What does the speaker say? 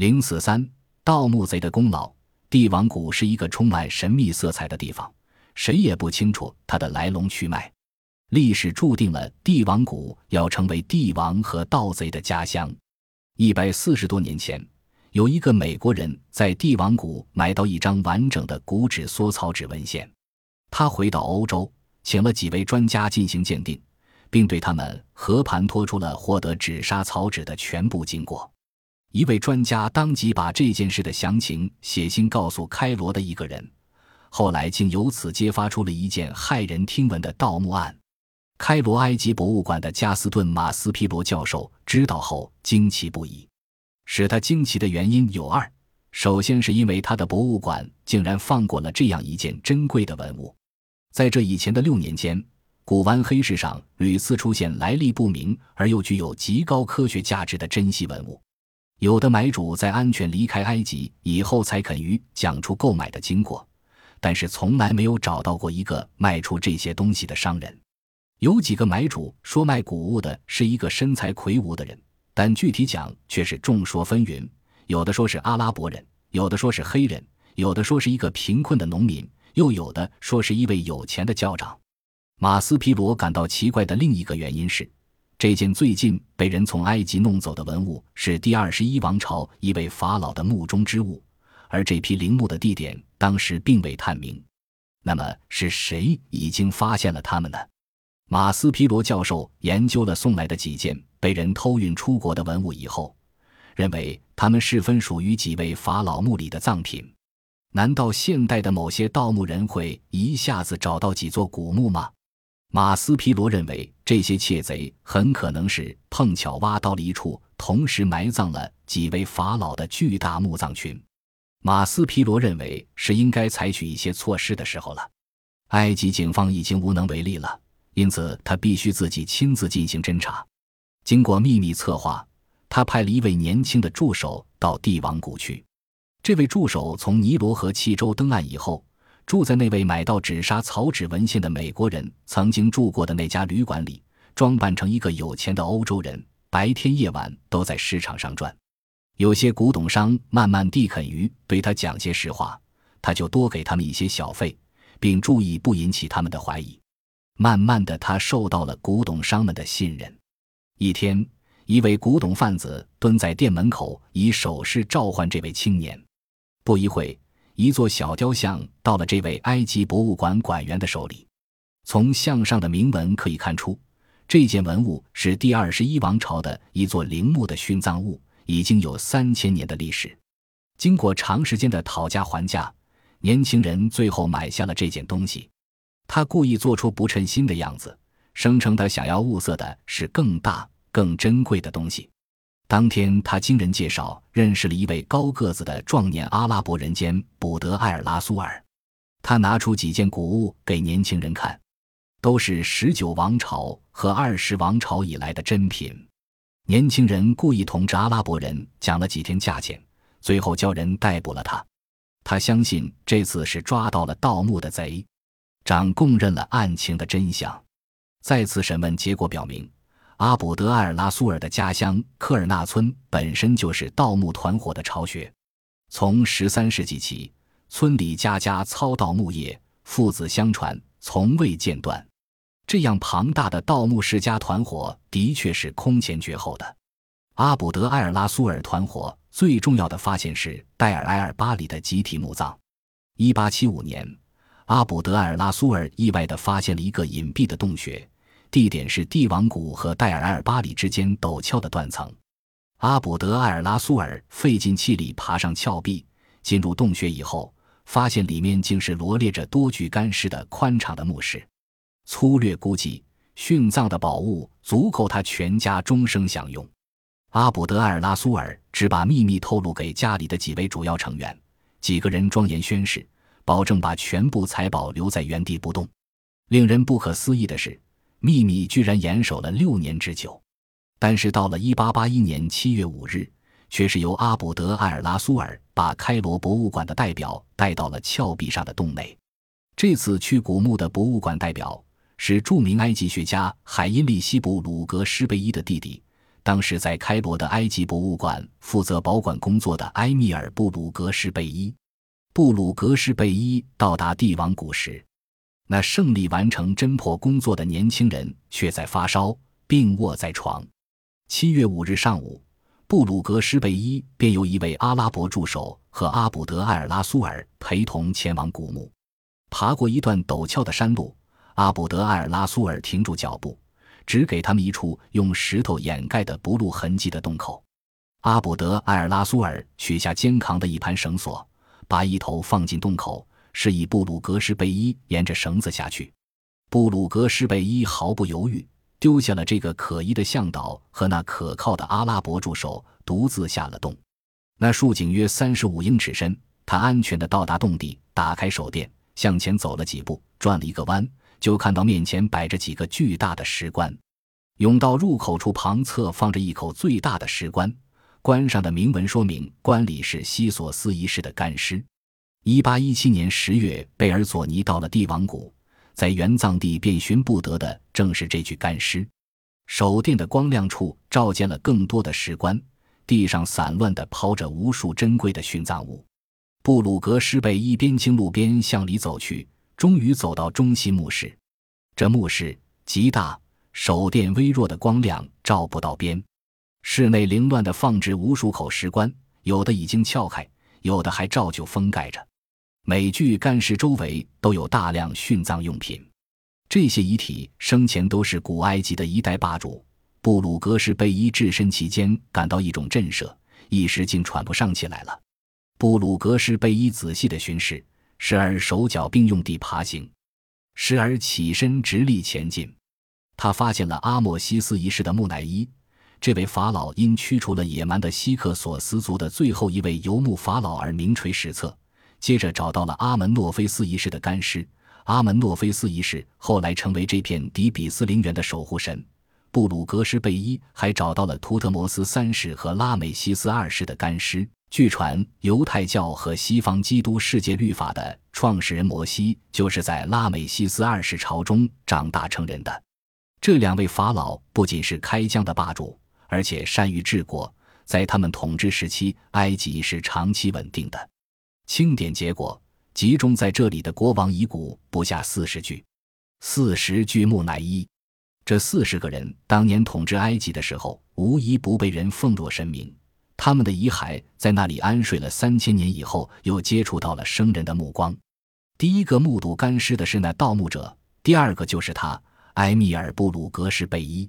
零四三，盗墓贼的功劳。帝王谷是一个充满神秘色彩的地方，谁也不清楚它的来龙去脉。历史注定了帝王谷要成为帝王和盗贼的家乡。一百四十多年前，有一个美国人在帝王谷买到一张完整的古纸缩草纸文献，他回到欧洲，请了几位专家进行鉴定，并对他们和盘托出了获得纸莎草纸的全部经过。一位专家当即把这件事的详情写信告诉开罗的一个人，后来竟由此揭发出了一件骇人听闻的盗墓案。开罗埃及博物馆的加斯顿·马斯皮罗教授知道后惊奇不已。使他惊奇的原因有二：首先是因为他的博物馆竟然放过了这样一件珍贵的文物。在这以前的六年间，古玩黑市上屡次出现来历不明而又具有极高科学价值的珍稀文物。有的买主在安全离开埃及以后才肯于讲出购买的经过，但是从来没有找到过一个卖出这些东西的商人。有几个买主说卖谷物的是一个身材魁梧的人，但具体讲却是众说纷纭。有的说是阿拉伯人，有的说是黑人，有的说是一个贫困的农民，又有的说是一位有钱的教长。马斯皮罗感到奇怪的另一个原因是。这件最近被人从埃及弄走的文物是第二十一王朝一位法老的墓中之物，而这批陵墓的地点当时并未探明。那么是谁已经发现了他们呢？马斯皮罗教授研究了送来的几件被人偷运出国的文物以后，认为他们是分属于几位法老墓里的藏品。难道现代的某些盗墓人会一下子找到几座古墓吗？马斯皮罗认为，这些窃贼很可能是碰巧挖到了一处同时埋葬了几位法老的巨大墓葬群。马斯皮罗认为是应该采取一些措施的时候了。埃及警方已经无能为力了，因此他必须自己亲自进行侦查。经过秘密策划，他派了一位年轻的助手到帝王谷去。这位助手从尼罗河七州登岸以后。住在那位买到纸莎草纸文献的美国人曾经住过的那家旅馆里，装扮成一个有钱的欧洲人，白天夜晚都在市场上转。有些古董商慢慢地肯于对他讲些实话，他就多给他们一些小费，并注意不引起他们的怀疑。慢慢的，他受到了古董商们的信任。一天，一位古董贩子蹲在店门口，以手势召唤这位青年。不一会。一座小雕像到了这位埃及博物馆馆员的手里，从像上的铭文可以看出，这件文物是第二十一王朝的一座陵墓的殉葬物，已经有三千年的历史。经过长时间的讨价还价，年轻人最后买下了这件东西。他故意做出不称心的样子，声称他想要物色的是更大、更珍贵的东西。当天，他经人介绍认识了一位高个子的壮年阿拉伯人间卜德埃尔拉苏尔。他拿出几件古物给年轻人看，都是十九王朝和二十王朝以来的珍品。年轻人故意同这阿拉伯人讲了几天价钱，最后叫人逮捕了他。他相信这次是抓到了盗墓的贼。长供认了案情的真相。再次审问结果表明。阿卜德埃尔拉苏尔的家乡科尔纳村本身就是盗墓团伙的巢穴，从十三世纪起，村里家家操盗墓业，父子相传，从未间断。这样庞大的盗墓世家团伙的确是空前绝后的。阿卜德埃尔拉苏尔团伙最重要的发现是戴尔埃尔巴里的集体墓葬。一八七五年，阿卜德埃尔拉苏尔意外地发现了一个隐蔽的洞穴。地点是帝王谷和戴尔埃尔巴里之间陡峭的断层。阿卜德埃尔拉苏尔费尽气力爬上峭壁，进入洞穴以后，发现里面竟是罗列着多具干尸的宽敞的墓室。粗略估计，殉葬的宝物足够他全家终生享用。阿卜德埃尔拉苏尔只把秘密透露给家里的几位主要成员，几个人庄严宣誓，保证把全部财宝留在原地不动。令人不可思议的是。秘密居然严守了六年之久，但是到了一八八一年七月五日，却是由阿卜德埃尔拉苏尔把开罗博物馆的代表带到了峭壁上的洞内。这次去古墓的博物馆代表是著名埃及学家海因利希·布鲁格施贝伊的弟弟，当时在开罗的埃及博物馆负责保管工作的埃米尔·布鲁格施贝伊。布鲁格施贝伊到达帝王谷时，那胜利完成侦破工作的年轻人却在发烧，病卧在床。七月五日上午，布鲁格施贝伊便由一位阿拉伯助手和阿卜德艾尔拉苏尔陪同前往古墓。爬过一段陡峭的山路，阿卜德艾尔拉苏尔停住脚步。只给他们一处用石头掩盖的不露痕迹的洞口。阿卜德艾尔拉苏尔取下肩扛的一盘绳索，把一头放进洞口，示意布鲁格什贝伊沿着绳子下去。布鲁格什贝伊毫不犹豫，丢下了这个可疑的向导和那可靠的阿拉伯助手，独自下了洞。那竖井约三十五英尺深，他安全地到达洞底，打开手电，向前走了几步，转了一个弯。就看到面前摆着几个巨大的石棺，甬道入口处旁侧放着一口最大的石棺，棺上的铭文说明棺里是西索斯一世的干尸。一八一七年十月，贝尔佐尼到了帝王谷，在原葬地遍寻不得的正是这具干尸。手电的光亮处照见了更多的石棺，地上散乱地抛着无数珍贵的殉葬物。布鲁格施贝一边经路边向里走去。终于走到中心墓室，这墓室极大，手电微弱的光亮照不到边。室内凌乱地放置无数口石棺，有的已经撬开，有的还照旧封盖着。每具干尸周围都有大量殉葬用品，这些遗体生前都是古埃及的一代霸主。布鲁格什贝伊置身其间，感到一种震慑，一时竟喘不上气来了。布鲁格什贝伊仔细地巡视。时而手脚并用地爬行，时而起身直立前进。他发现了阿莫西斯一世的木乃伊，这位法老因驱除了野蛮的希克索斯族的最后一位游牧法老而名垂史册。接着找到了阿门诺菲斯一世的干尸。阿门诺菲斯一世后来成为这片底比斯陵园的守护神。布鲁格什贝伊还找到了图特摩斯三世和拉美西斯二世的干尸。据传，犹太教和西方基督世界律法的创始人摩西，就是在拉美西斯二世朝中长大成人的。这两位法老不仅是开疆的霸主，而且善于治国，在他们统治时期，埃及是长期稳定的。清点结果集中在这里的国王遗骨不下四十具，四十具木乃伊。这四十个人当年统治埃及的时候，无一不被人奉若神明。他们的遗骸在那里安睡了三千年以后，又接触到了生人的目光。第一个目睹干尸的是那盗墓者，第二个就是他，埃米尔·布鲁格什贝伊。